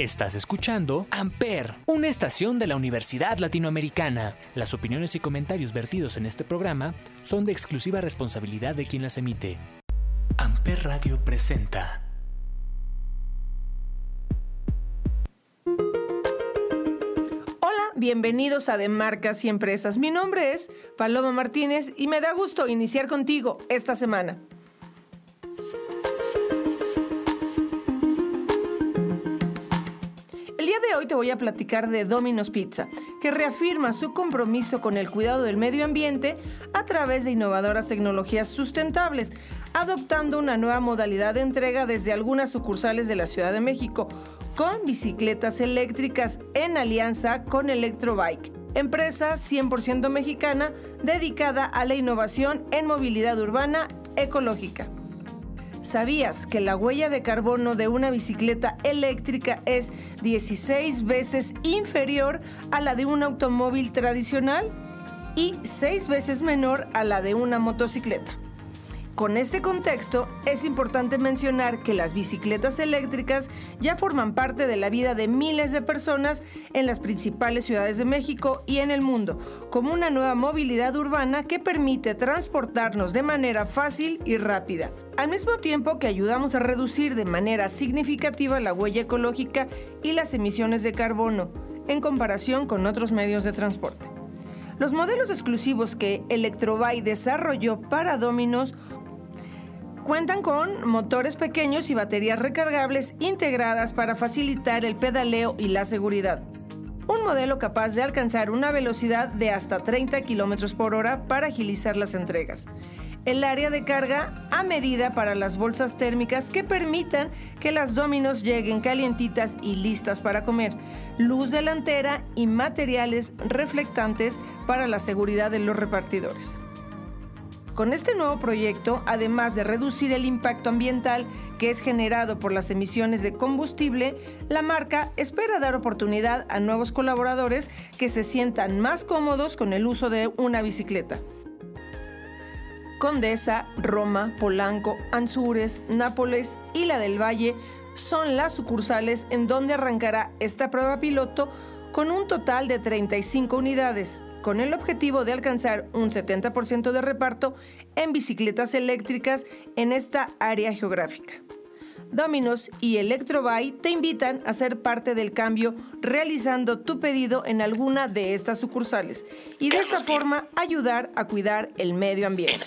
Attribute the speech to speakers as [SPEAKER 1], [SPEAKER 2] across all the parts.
[SPEAKER 1] Estás escuchando Amper, una estación de la Universidad Latinoamericana. Las opiniones y comentarios vertidos en este programa son de exclusiva responsabilidad de quien las emite. Amper Radio presenta.
[SPEAKER 2] Hola, bienvenidos a De Marcas y Empresas. Mi nombre es Paloma Martínez y me da gusto iniciar contigo esta semana. Hoy te voy a platicar de Domino's Pizza, que reafirma su compromiso con el cuidado del medio ambiente a través de innovadoras tecnologías sustentables, adoptando una nueva modalidad de entrega desde algunas sucursales de la Ciudad de México, con bicicletas eléctricas en alianza con Electrobike empresa 100% mexicana dedicada a la innovación en movilidad urbana ecológica. ¿Sabías que la huella de carbono de una bicicleta eléctrica es 16 veces inferior a la de un automóvil tradicional y 6 veces menor a la de una motocicleta? Con este contexto, es importante mencionar que las bicicletas eléctricas ya forman parte de la vida de miles de personas en las principales ciudades de México y en el mundo, como una nueva movilidad urbana que permite transportarnos de manera fácil y rápida, al mismo tiempo que ayudamos a reducir de manera significativa la huella ecológica y las emisiones de carbono, en comparación con otros medios de transporte. Los modelos exclusivos que Electrovay desarrolló para Dominos Cuentan con motores pequeños y baterías recargables integradas para facilitar el pedaleo y la seguridad. Un modelo capaz de alcanzar una velocidad de hasta 30 km por hora para agilizar las entregas. El área de carga a medida para las bolsas térmicas que permitan que las dominos lleguen calientitas y listas para comer. Luz delantera y materiales reflectantes para la seguridad de los repartidores. Con este nuevo proyecto, además de reducir el impacto ambiental que es generado por las emisiones de combustible, la marca espera dar oportunidad a nuevos colaboradores que se sientan más cómodos con el uso de una bicicleta. Condesa, Roma, Polanco, Anzures, Nápoles y la del Valle son las sucursales en donde arrancará esta prueba piloto con un total de 35 unidades, con el objetivo de alcanzar un 70% de reparto en bicicletas eléctricas en esta área geográfica. Dominos y Electrovay te invitan a ser parte del cambio realizando tu pedido en alguna de estas sucursales y de esta forma ayudar a cuidar el medio ambiente.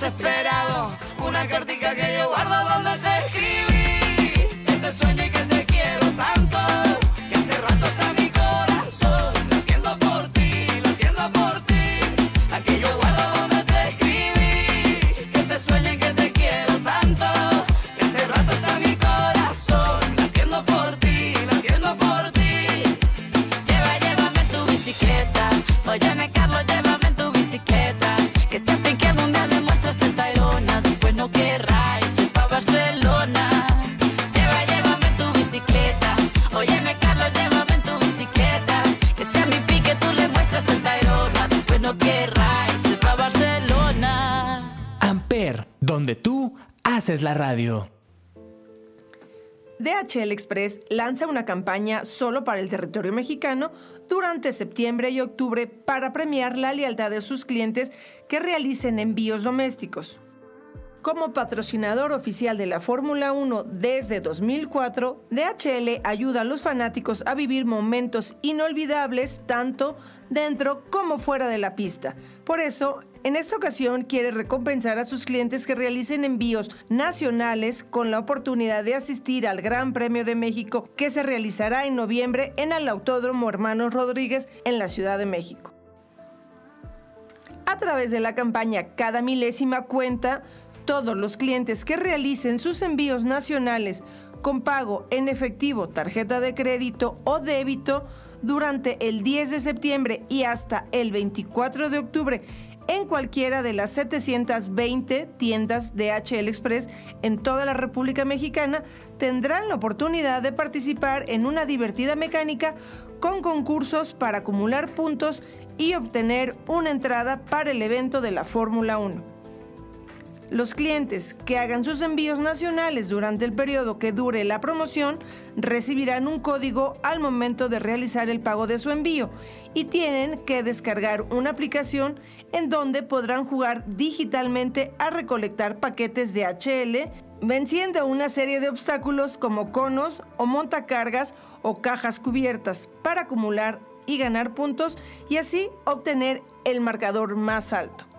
[SPEAKER 3] desesperado. Una cartica que yo guardo donde te
[SPEAKER 1] haces la radio.
[SPEAKER 2] DHL Express lanza una campaña solo para el territorio mexicano durante septiembre y octubre para premiar la lealtad de sus clientes que realicen envíos domésticos. Como patrocinador oficial de la Fórmula 1 desde 2004, DHL ayuda a los fanáticos a vivir momentos inolvidables tanto dentro como fuera de la pista. Por eso, en esta ocasión quiere recompensar a sus clientes que realicen envíos nacionales con la oportunidad de asistir al Gran Premio de México que se realizará en noviembre en el Autódromo Hermanos Rodríguez en la Ciudad de México. A través de la campaña Cada milésima cuenta, todos los clientes que realicen sus envíos nacionales con pago en efectivo, tarjeta de crédito o débito durante el 10 de septiembre y hasta el 24 de octubre en cualquiera de las 720 tiendas de HL Express en toda la República Mexicana tendrán la oportunidad de participar en una divertida mecánica con concursos para acumular puntos y obtener una entrada para el evento de la Fórmula 1. Los clientes que hagan sus envíos nacionales durante el periodo que dure la promoción recibirán un código al momento de realizar el pago de su envío y tienen que descargar una aplicación en donde podrán jugar digitalmente a recolectar paquetes de HL, venciendo una serie de obstáculos como conos o montacargas o cajas cubiertas para acumular y ganar puntos y así obtener el marcador más alto.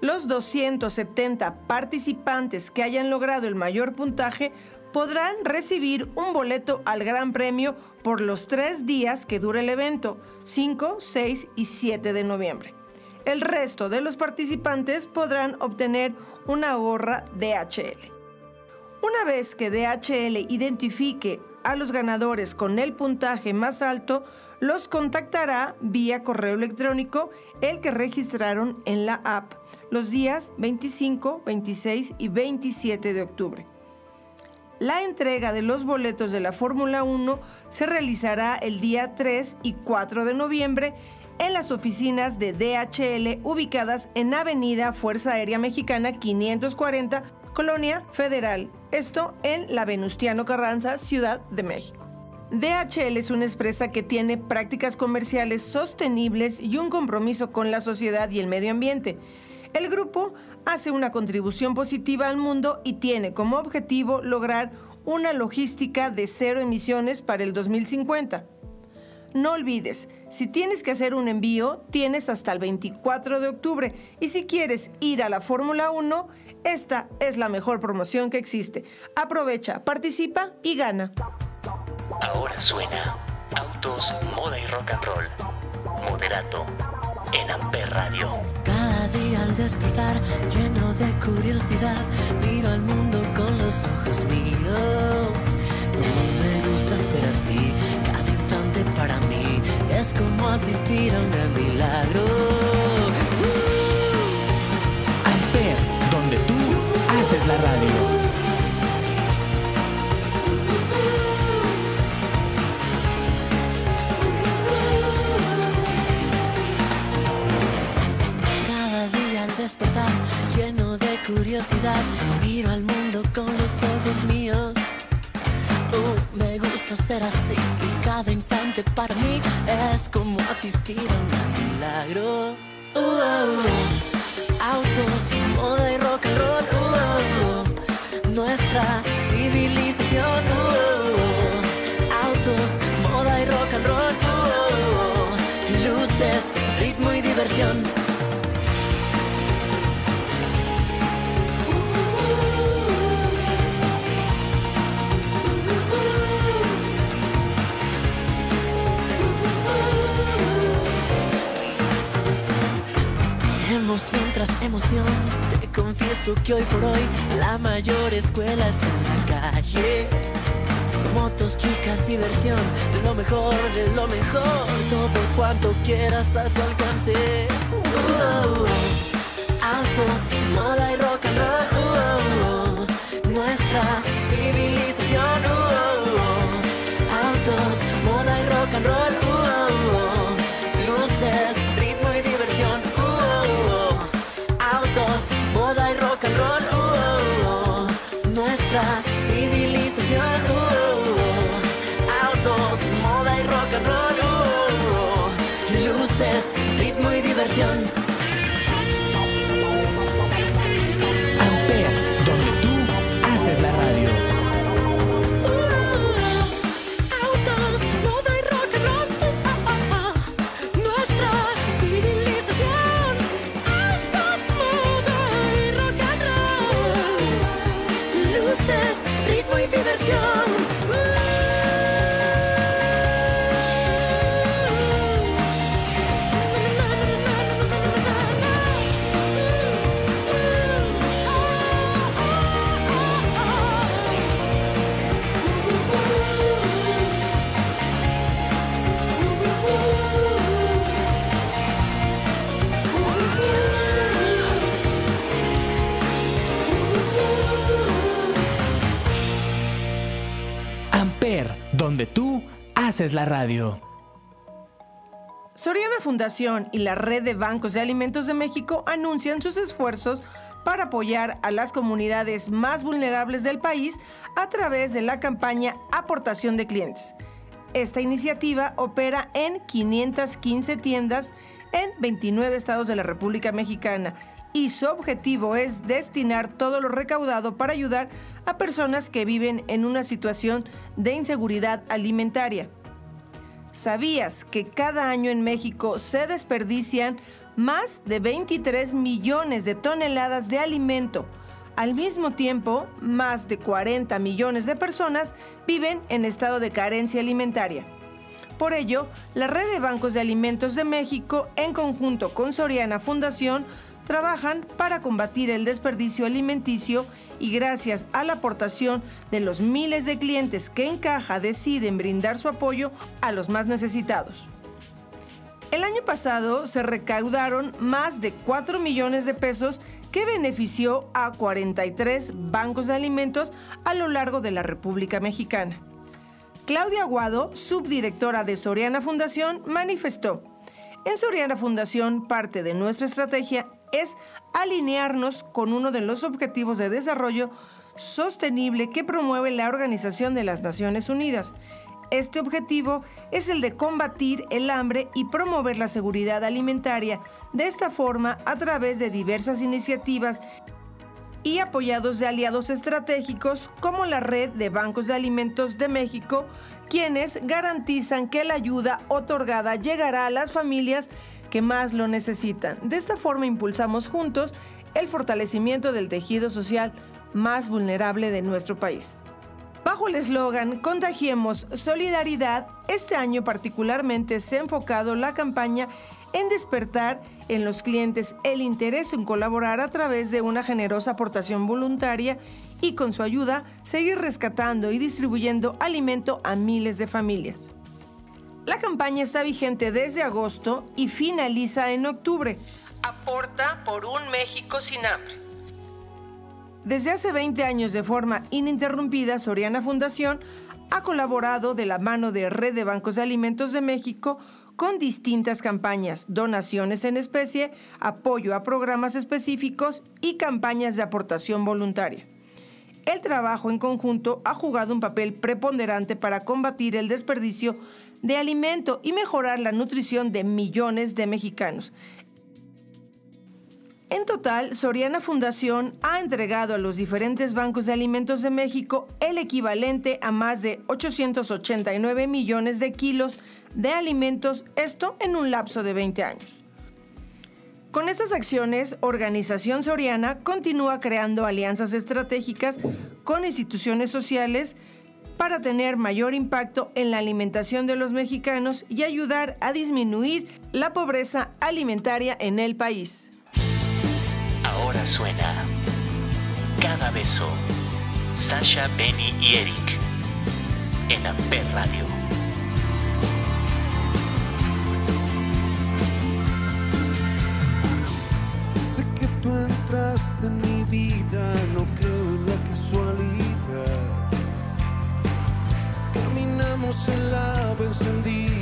[SPEAKER 2] Los 270 participantes que hayan logrado el mayor puntaje podrán recibir un boleto al Gran Premio por los tres días que dura el evento, 5, 6 y 7 de noviembre. El resto de los participantes podrán obtener una gorra DHL. Una vez que DHL identifique a los ganadores con el puntaje más alto, los contactará vía correo electrónico el que registraron en la app los días 25, 26 y 27 de octubre. La entrega de los boletos de la Fórmula 1 se realizará el día 3 y 4 de noviembre en las oficinas de DHL ubicadas en Avenida Fuerza Aérea Mexicana 540, Colonia Federal, esto en la Venustiano Carranza, Ciudad de México. DHL es una empresa que tiene prácticas comerciales sostenibles y un compromiso con la sociedad y el medio ambiente. El grupo hace una contribución positiva al mundo y tiene como objetivo lograr una logística de cero emisiones para el 2050. No olvides, si tienes que hacer un envío, tienes hasta el 24 de octubre y si quieres ir a la Fórmula 1, esta es la mejor promoción que existe. Aprovecha, participa y gana.
[SPEAKER 1] Ahora suena Autos, Moda y Rock and Roll. Moderato en Amper Radio.
[SPEAKER 4] Cada día al despertar, lleno de curiosidad, miro al mundo con los ojos míos. Como me gusta ser así, cada instante para mí es como asistir a un gran milagro.
[SPEAKER 1] Amper, donde tú haces la radio.
[SPEAKER 4] Despertar, lleno de curiosidad, miro al mundo con los ojos míos. Oh, me gusta
[SPEAKER 5] ser así y cada instante para mí es como asistir a un milagro. Uh, uh, uh. Autos, moda y rock and roll. uh, uh, uh. Nuestra Emoción tras emoción, te confieso que hoy por hoy la mayor escuela está en la calle. Motos, chicas, diversión, de lo mejor, de lo mejor, todo cuanto quieras a tu alcance. Uh, autos, moda y rock and roll. uh, uh, nuestra.
[SPEAKER 1] Amper, donde tú haces la radio.
[SPEAKER 2] Soriana Fundación y la Red de Bancos de Alimentos de México anuncian sus esfuerzos para apoyar a las comunidades más vulnerables del país a través de la campaña Aportación de Clientes. Esta iniciativa opera en 515 tiendas en 29 estados de la República Mexicana y su objetivo es destinar todo lo recaudado para ayudar a personas que viven en una situación de inseguridad alimentaria. ¿Sabías que cada año en México se desperdician más de 23 millones de toneladas de alimento? Al mismo tiempo, más de 40 millones de personas viven en estado de carencia alimentaria. Por ello, la Red de Bancos de Alimentos de México, en conjunto con Soriana Fundación, trabajan para combatir el desperdicio alimenticio y gracias a la aportación de los miles de clientes que en caja deciden brindar su apoyo a los más necesitados. El año pasado se recaudaron más de 4 millones de pesos que benefició a 43 bancos de alimentos a lo largo de la República Mexicana. Claudia Aguado, subdirectora de Soriana Fundación, manifestó, en Soriana Fundación parte de nuestra estrategia es alinearnos con uno de los objetivos de desarrollo sostenible que promueve la Organización de las Naciones Unidas. Este objetivo es el de combatir el hambre y promover la seguridad alimentaria, de esta forma a través de diversas iniciativas y apoyados de aliados estratégicos como la Red de Bancos de Alimentos de México, quienes garantizan que la ayuda otorgada llegará a las familias que más lo necesitan. De esta forma impulsamos juntos el fortalecimiento del tejido social más vulnerable de nuestro país. Bajo el eslogan Contagiemos Solidaridad, este año particularmente se ha enfocado la campaña en despertar en los clientes el interés en colaborar a través de una generosa aportación voluntaria y con su ayuda seguir rescatando y distribuyendo alimento a miles de familias. La campaña está vigente desde agosto y finaliza en octubre. Aporta por un México sin hambre. Desde hace 20 años de forma ininterrumpida, Soriana Fundación ha colaborado de la mano de Red de Bancos de Alimentos de México con distintas campañas, donaciones en especie, apoyo a programas específicos y campañas de aportación voluntaria. El trabajo en conjunto ha jugado un papel preponderante para combatir el desperdicio de alimento y mejorar la nutrición de millones de mexicanos. En total, Soriana Fundación ha entregado a los diferentes bancos de alimentos de México el equivalente a más de 889 millones de kilos de alimentos, esto en un lapso de 20 años. Con estas acciones, Organización Soriana continúa creando alianzas estratégicas con instituciones sociales para tener mayor impacto en la alimentación de los mexicanos y ayudar a disminuir la pobreza alimentaria en el país.
[SPEAKER 1] Ahora suena Cada Beso. Sasha, Benny y Eric. En Amper Radio.
[SPEAKER 6] Caminamos en la ave encendida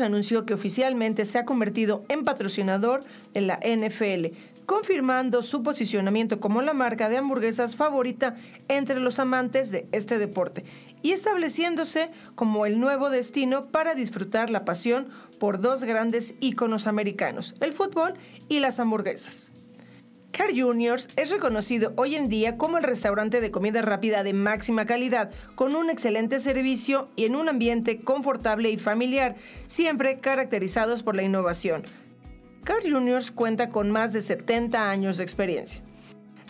[SPEAKER 2] Anunció que oficialmente se ha convertido en patrocinador de la NFL, confirmando su posicionamiento como la marca de hamburguesas favorita entre los amantes de este deporte y estableciéndose como el nuevo destino para disfrutar la pasión por dos grandes íconos americanos, el fútbol y las hamburguesas. Car Juniors es reconocido hoy en día como el restaurante de comida rápida de máxima calidad, con un excelente servicio y en un ambiente confortable y familiar, siempre caracterizados por la innovación. Car Juniors cuenta con más de 70 años de experiencia.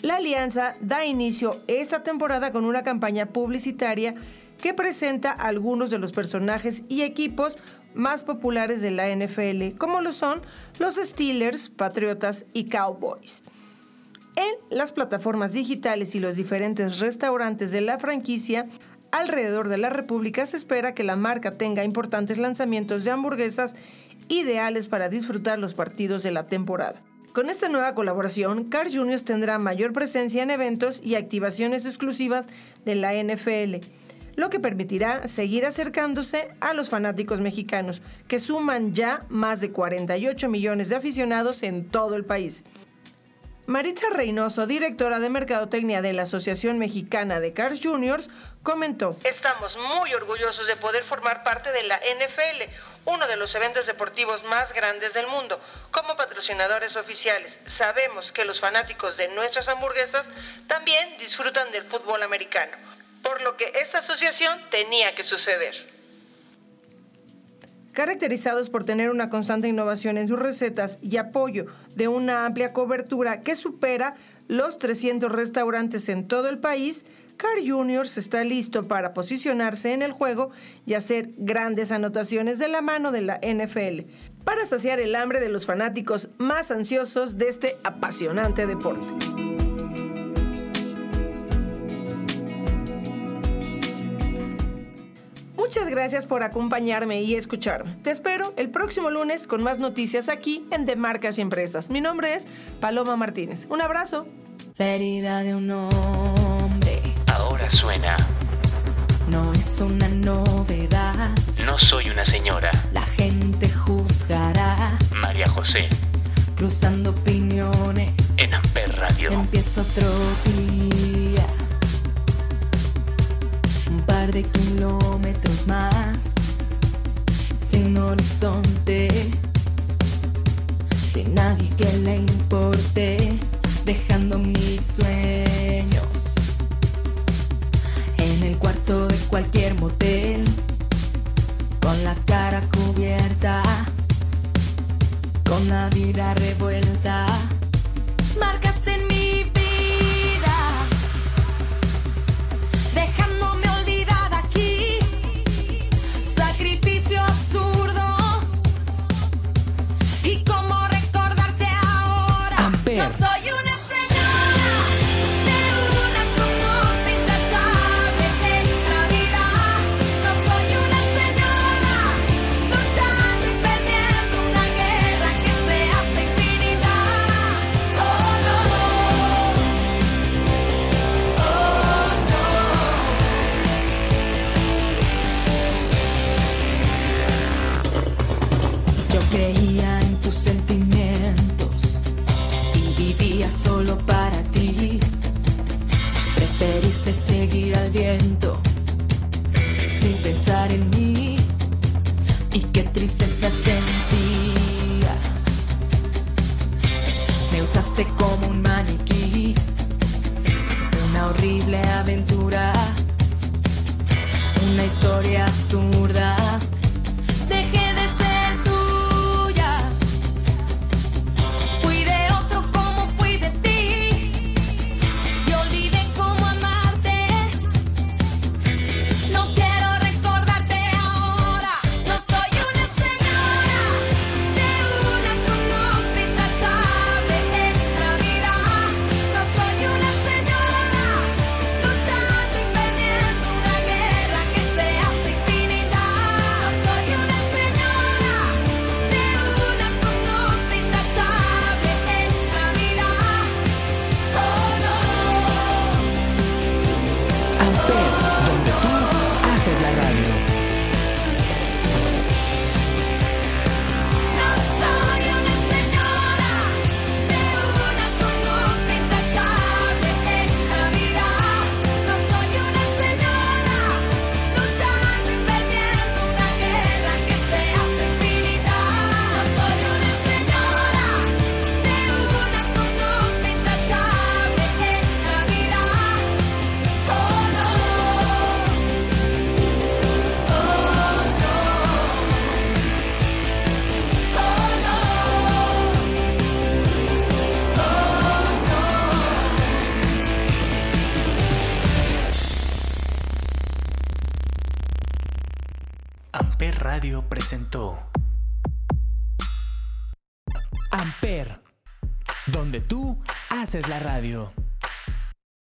[SPEAKER 2] La alianza da inicio esta temporada con una campaña publicitaria que presenta a algunos de los personajes y equipos más populares de la NFL, como lo son los Steelers, Patriotas y Cowboys. En las plataformas digitales y los diferentes restaurantes de la franquicia, alrededor de la República se espera que la marca tenga importantes lanzamientos de hamburguesas ideales para disfrutar los partidos de la temporada. Con esta nueva colaboración, Carl Jr. tendrá mayor presencia en eventos y activaciones exclusivas de la NFL, lo que permitirá seguir acercándose a los fanáticos mexicanos, que suman ya más de 48 millones de aficionados en todo el país. Maritza Reynoso, directora de Mercadotecnia de la Asociación Mexicana de Cars Juniors, comentó: Estamos muy orgullosos de poder formar parte de la NFL, uno de los eventos deportivos más grandes del mundo. Como patrocinadores oficiales, sabemos que los fanáticos de nuestras hamburguesas también disfrutan del fútbol americano, por lo que esta asociación tenía que suceder caracterizados por tener una constante innovación en sus recetas y apoyo de una amplia cobertura que supera los 300 restaurantes en todo el país, Car Juniors está listo para posicionarse en el juego y hacer grandes anotaciones de la mano de la NFL, para saciar el hambre de los fanáticos más ansiosos de este apasionante deporte. Muchas gracias por acompañarme y escucharme. Te espero el próximo lunes con más noticias aquí en De Marcas y Empresas. Mi nombre es Paloma Martínez. Un abrazo.
[SPEAKER 4] La herida de un hombre
[SPEAKER 1] Ahora suena.
[SPEAKER 4] no es una novedad.
[SPEAKER 1] No soy una señora.
[SPEAKER 4] La gente juzgará,
[SPEAKER 1] María José.
[SPEAKER 4] cruzando opiniones.
[SPEAKER 1] En Amper Radio.
[SPEAKER 4] Empieza otro día. Par de kilómetros más. Sin horizonte. Sin nadie que le importe.